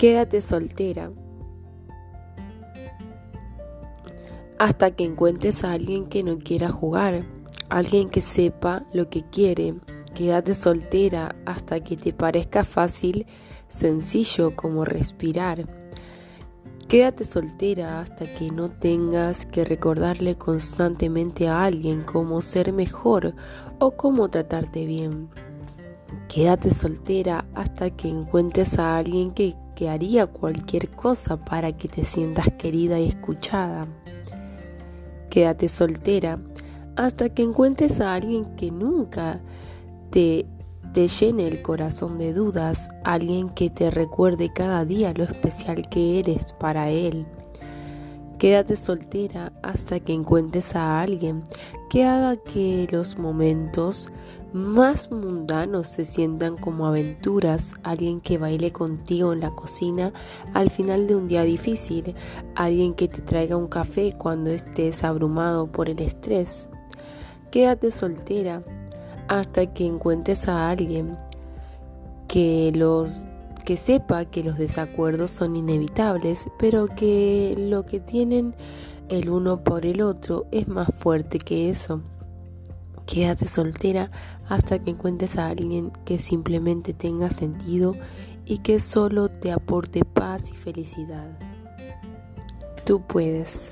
Quédate soltera hasta que encuentres a alguien que no quiera jugar, alguien que sepa lo que quiere. Quédate soltera hasta que te parezca fácil, sencillo como respirar. Quédate soltera hasta que no tengas que recordarle constantemente a alguien cómo ser mejor o cómo tratarte bien. Quédate soltera hasta que encuentres a alguien que que haría cualquier cosa para que te sientas querida y escuchada. Quédate soltera hasta que encuentres a alguien que nunca te, te llene el corazón de dudas, alguien que te recuerde cada día lo especial que eres para él. Quédate soltera hasta que encuentres a alguien que haga que los momentos más mundanos se sientan como aventuras, alguien que baile contigo en la cocina al final de un día difícil, alguien que te traiga un café cuando estés abrumado por el estrés. Quédate soltera hasta que encuentres a alguien que los que sepa que los desacuerdos son inevitables, pero que lo que tienen el uno por el otro es más fuerte que eso. Quédate soltera hasta que encuentres a alguien que simplemente tenga sentido y que solo te aporte paz y felicidad. Tú puedes.